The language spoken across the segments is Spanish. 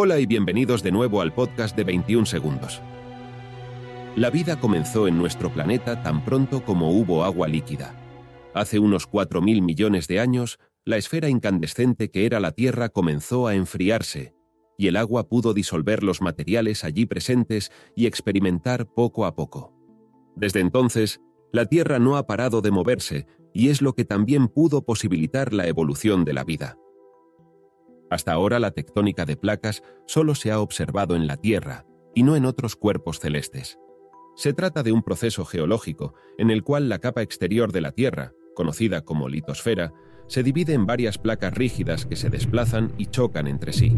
Hola y bienvenidos de nuevo al podcast de 21 segundos. La vida comenzó en nuestro planeta tan pronto como hubo agua líquida. Hace unos 4.000 millones de años, la esfera incandescente que era la Tierra comenzó a enfriarse, y el agua pudo disolver los materiales allí presentes y experimentar poco a poco. Desde entonces, la Tierra no ha parado de moverse, y es lo que también pudo posibilitar la evolución de la vida. Hasta ahora la tectónica de placas solo se ha observado en la Tierra y no en otros cuerpos celestes. Se trata de un proceso geológico en el cual la capa exterior de la Tierra, conocida como litosfera, se divide en varias placas rígidas que se desplazan y chocan entre sí.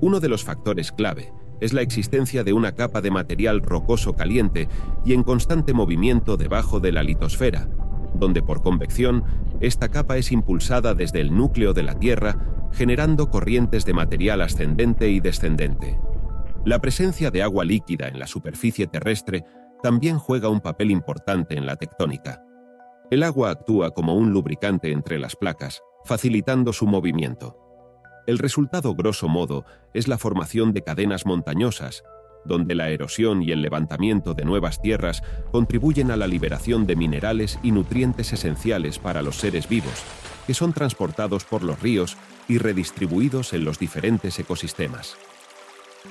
Uno de los factores clave es la existencia de una capa de material rocoso caliente y en constante movimiento debajo de la litosfera, donde por convección esta capa es impulsada desde el núcleo de la Tierra generando corrientes de material ascendente y descendente. La presencia de agua líquida en la superficie terrestre también juega un papel importante en la tectónica. El agua actúa como un lubricante entre las placas, facilitando su movimiento. El resultado grosso modo es la formación de cadenas montañosas, donde la erosión y el levantamiento de nuevas tierras contribuyen a la liberación de minerales y nutrientes esenciales para los seres vivos, que son transportados por los ríos y redistribuidos en los diferentes ecosistemas.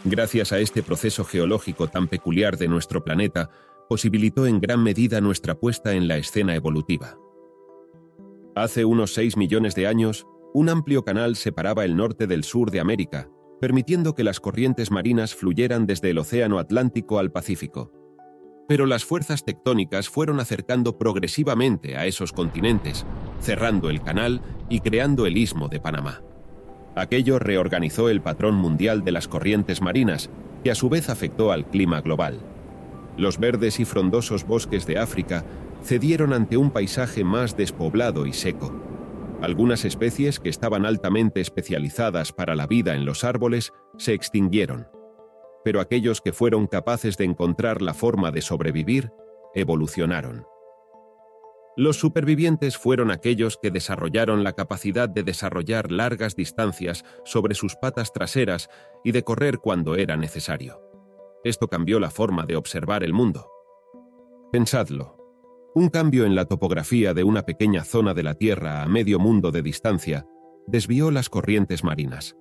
Gracias a este proceso geológico tan peculiar de nuestro planeta, posibilitó en gran medida nuestra puesta en la escena evolutiva. Hace unos 6 millones de años, un amplio canal separaba el norte del sur de América, permitiendo que las corrientes marinas fluyeran desde el Océano Atlántico al Pacífico. Pero las fuerzas tectónicas fueron acercando progresivamente a esos continentes, cerrando el canal y creando el istmo de Panamá. Aquello reorganizó el patrón mundial de las corrientes marinas, que a su vez afectó al clima global. Los verdes y frondosos bosques de África cedieron ante un paisaje más despoblado y seco. Algunas especies que estaban altamente especializadas para la vida en los árboles se extinguieron pero aquellos que fueron capaces de encontrar la forma de sobrevivir evolucionaron. Los supervivientes fueron aquellos que desarrollaron la capacidad de desarrollar largas distancias sobre sus patas traseras y de correr cuando era necesario. Esto cambió la forma de observar el mundo. Pensadlo. Un cambio en la topografía de una pequeña zona de la Tierra a medio mundo de distancia desvió las corrientes marinas.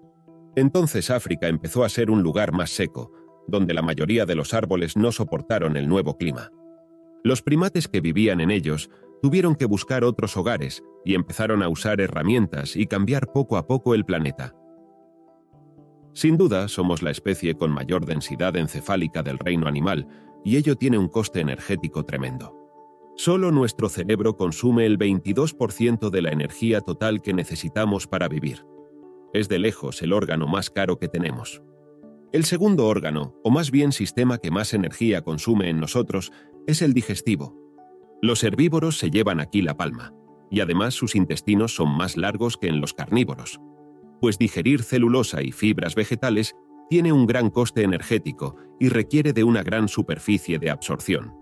Entonces África empezó a ser un lugar más seco, donde la mayoría de los árboles no soportaron el nuevo clima. Los primates que vivían en ellos tuvieron que buscar otros hogares y empezaron a usar herramientas y cambiar poco a poco el planeta. Sin duda, somos la especie con mayor densidad encefálica del reino animal, y ello tiene un coste energético tremendo. Solo nuestro cerebro consume el 22% de la energía total que necesitamos para vivir. Es de lejos el órgano más caro que tenemos. El segundo órgano, o más bien sistema que más energía consume en nosotros, es el digestivo. Los herbívoros se llevan aquí la palma, y además sus intestinos son más largos que en los carnívoros, pues digerir celulosa y fibras vegetales tiene un gran coste energético y requiere de una gran superficie de absorción.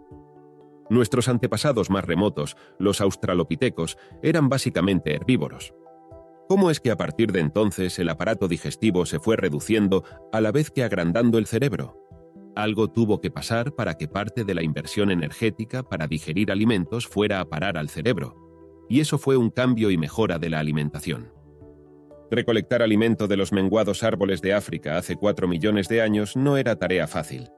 Nuestros antepasados más remotos, los australopitecos, eran básicamente herbívoros. ¿Cómo es que a partir de entonces el aparato digestivo se fue reduciendo a la vez que agrandando el cerebro? Algo tuvo que pasar para que parte de la inversión energética para digerir alimentos fuera a parar al cerebro, y eso fue un cambio y mejora de la alimentación. Recolectar alimento de los menguados árboles de África hace cuatro millones de años no era tarea fácil.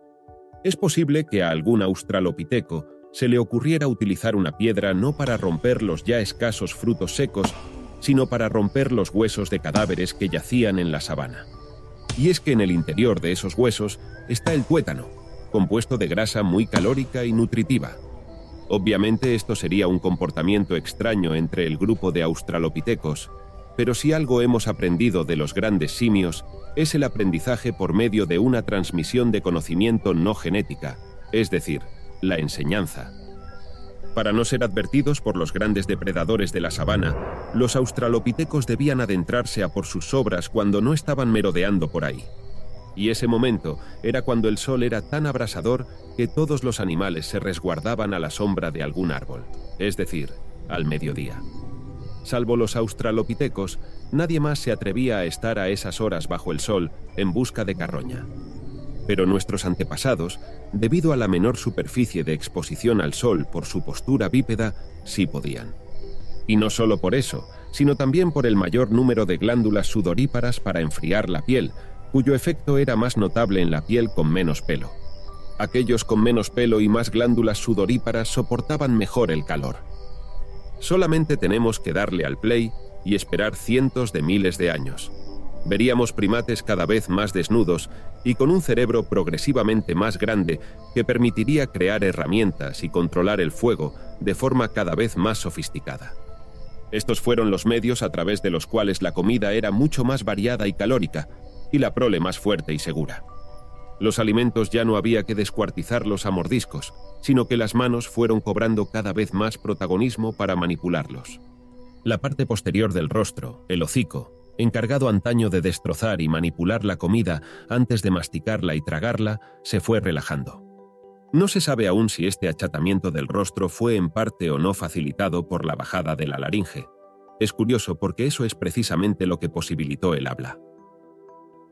Es posible que a algún australopiteco se le ocurriera utilizar una piedra no para romper los ya escasos frutos secos, sino para romper los huesos de cadáveres que yacían en la sabana. Y es que en el interior de esos huesos está el tuétano, compuesto de grasa muy calórica y nutritiva. Obviamente esto sería un comportamiento extraño entre el grupo de australopitecos, pero si algo hemos aprendido de los grandes simios es el aprendizaje por medio de una transmisión de conocimiento no genética, es decir, la enseñanza. Para no ser advertidos por los grandes depredadores de la sabana, los australopitecos debían adentrarse a por sus sobras cuando no estaban merodeando por ahí. Y ese momento era cuando el sol era tan abrasador que todos los animales se resguardaban a la sombra de algún árbol, es decir, al mediodía. Salvo los australopitecos, nadie más se atrevía a estar a esas horas bajo el sol en busca de carroña. Pero nuestros antepasados, debido a la menor superficie de exposición al sol por su postura bípeda, sí podían. Y no solo por eso, sino también por el mayor número de glándulas sudoríparas para enfriar la piel, cuyo efecto era más notable en la piel con menos pelo. Aquellos con menos pelo y más glándulas sudoríparas soportaban mejor el calor. Solamente tenemos que darle al play y esperar cientos de miles de años. Veríamos primates cada vez más desnudos y con un cerebro progresivamente más grande que permitiría crear herramientas y controlar el fuego de forma cada vez más sofisticada. Estos fueron los medios a través de los cuales la comida era mucho más variada y calórica, y la prole más fuerte y segura. Los alimentos ya no había que descuartizarlos a mordiscos, sino que las manos fueron cobrando cada vez más protagonismo para manipularlos. La parte posterior del rostro, el hocico, encargado antaño de destrozar y manipular la comida antes de masticarla y tragarla, se fue relajando. No se sabe aún si este achatamiento del rostro fue en parte o no facilitado por la bajada de la laringe. Es curioso porque eso es precisamente lo que posibilitó el habla.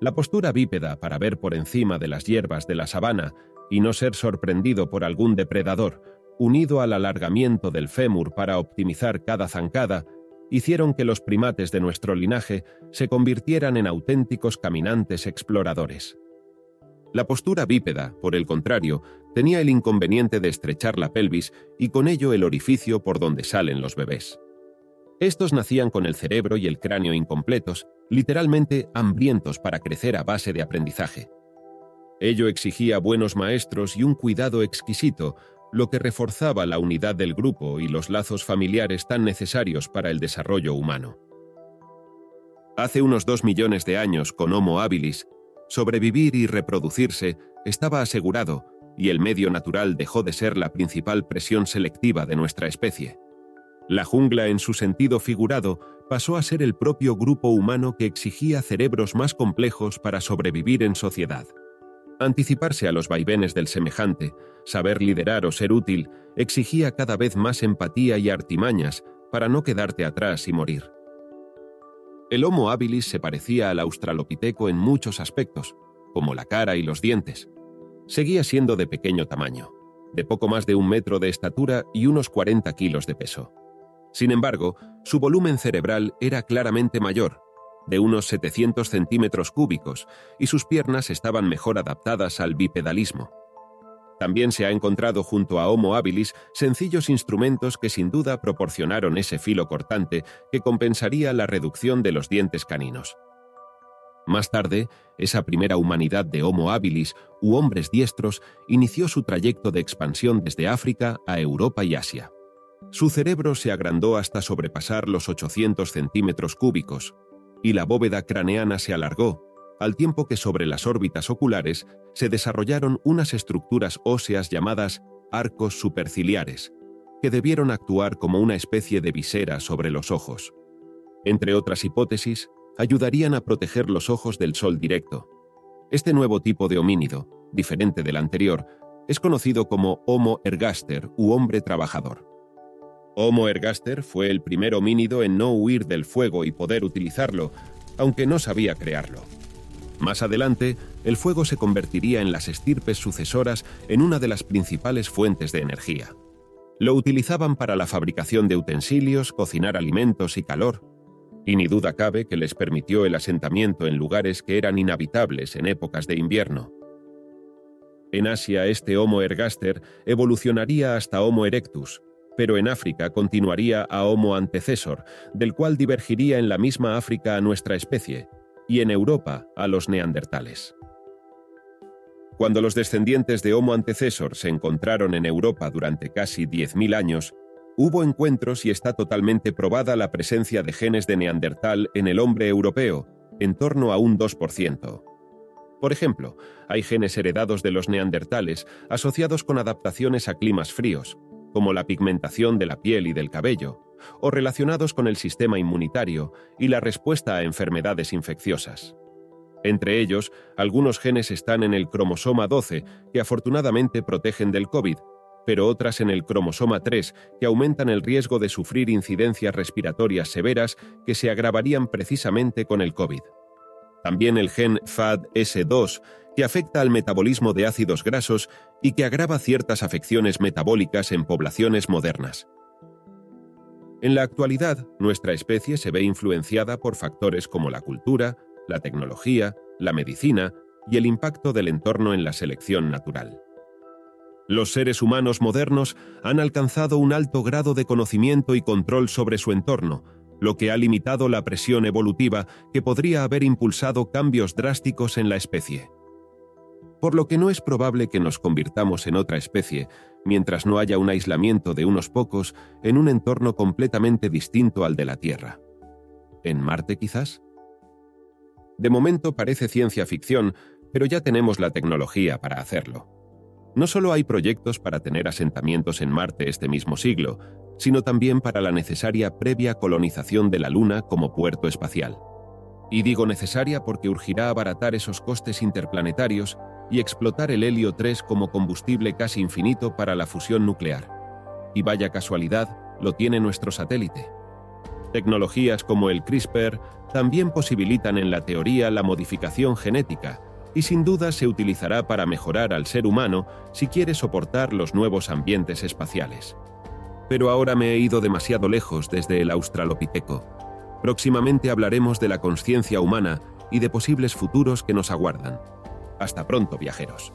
La postura bípeda para ver por encima de las hierbas de la sabana y no ser sorprendido por algún depredador, unido al alargamiento del fémur para optimizar cada zancada, hicieron que los primates de nuestro linaje se convirtieran en auténticos caminantes exploradores. La postura bípeda, por el contrario, tenía el inconveniente de estrechar la pelvis y con ello el orificio por donde salen los bebés. Estos nacían con el cerebro y el cráneo incompletos, literalmente hambrientos para crecer a base de aprendizaje. Ello exigía buenos maestros y un cuidado exquisito, lo que reforzaba la unidad del grupo y los lazos familiares tan necesarios para el desarrollo humano. Hace unos dos millones de años, con Homo habilis, sobrevivir y reproducirse estaba asegurado y el medio natural dejó de ser la principal presión selectiva de nuestra especie. La jungla en su sentido figurado pasó a ser el propio grupo humano que exigía cerebros más complejos para sobrevivir en sociedad. Anticiparse a los vaivenes del semejante, saber liderar o ser útil, exigía cada vez más empatía y artimañas para no quedarte atrás y morir. El Homo habilis se parecía al australopiteco en muchos aspectos, como la cara y los dientes. Seguía siendo de pequeño tamaño, de poco más de un metro de estatura y unos 40 kilos de peso. Sin embargo, su volumen cerebral era claramente mayor, de unos 700 centímetros cúbicos, y sus piernas estaban mejor adaptadas al bipedalismo. También se ha encontrado junto a Homo habilis sencillos instrumentos que sin duda proporcionaron ese filo cortante que compensaría la reducción de los dientes caninos. Más tarde, esa primera humanidad de Homo habilis u hombres diestros inició su trayecto de expansión desde África a Europa y Asia. Su cerebro se agrandó hasta sobrepasar los 800 centímetros cúbicos, y la bóveda craneana se alargó, al tiempo que sobre las órbitas oculares se desarrollaron unas estructuras óseas llamadas arcos superciliares, que debieron actuar como una especie de visera sobre los ojos. Entre otras hipótesis, ayudarían a proteger los ojos del sol directo. Este nuevo tipo de homínido, diferente del anterior, es conocido como Homo ergaster u hombre trabajador. Homo ergaster fue el primer homínido en no huir del fuego y poder utilizarlo, aunque no sabía crearlo. Más adelante, el fuego se convertiría en las estirpes sucesoras en una de las principales fuentes de energía. Lo utilizaban para la fabricación de utensilios, cocinar alimentos y calor, y ni duda cabe que les permitió el asentamiento en lugares que eran inhabitables en épocas de invierno. En Asia este Homo ergaster evolucionaría hasta Homo erectus, pero en África continuaría a Homo antecesor, del cual divergiría en la misma África a nuestra especie, y en Europa a los neandertales. Cuando los descendientes de Homo antecesor se encontraron en Europa durante casi 10.000 años, hubo encuentros y está totalmente probada la presencia de genes de neandertal en el hombre europeo, en torno a un 2%. Por ejemplo, hay genes heredados de los neandertales asociados con adaptaciones a climas fríos, como la pigmentación de la piel y del cabello, o relacionados con el sistema inmunitario y la respuesta a enfermedades infecciosas. Entre ellos, algunos genes están en el cromosoma 12 que afortunadamente protegen del COVID, pero otras en el cromosoma 3 que aumentan el riesgo de sufrir incidencias respiratorias severas que se agravarían precisamente con el COVID. También el gen FAD-S2, que afecta al metabolismo de ácidos grasos y que agrava ciertas afecciones metabólicas en poblaciones modernas. En la actualidad, nuestra especie se ve influenciada por factores como la cultura, la tecnología, la medicina y el impacto del entorno en la selección natural. Los seres humanos modernos han alcanzado un alto grado de conocimiento y control sobre su entorno, lo que ha limitado la presión evolutiva que podría haber impulsado cambios drásticos en la especie. Por lo que no es probable que nos convirtamos en otra especie mientras no haya un aislamiento de unos pocos en un entorno completamente distinto al de la Tierra. ¿En Marte quizás? De momento parece ciencia ficción, pero ya tenemos la tecnología para hacerlo. No solo hay proyectos para tener asentamientos en Marte este mismo siglo, sino también para la necesaria previa colonización de la Luna como puerto espacial. Y digo necesaria porque urgirá abaratar esos costes interplanetarios y explotar el helio 3 como combustible casi infinito para la fusión nuclear. Y vaya casualidad, lo tiene nuestro satélite. Tecnologías como el CRISPR también posibilitan en la teoría la modificación genética, y sin duda se utilizará para mejorar al ser humano si quiere soportar los nuevos ambientes espaciales. Pero ahora me he ido demasiado lejos desde el Australopiteco. Próximamente hablaremos de la conciencia humana y de posibles futuros que nos aguardan. Hasta pronto, viajeros.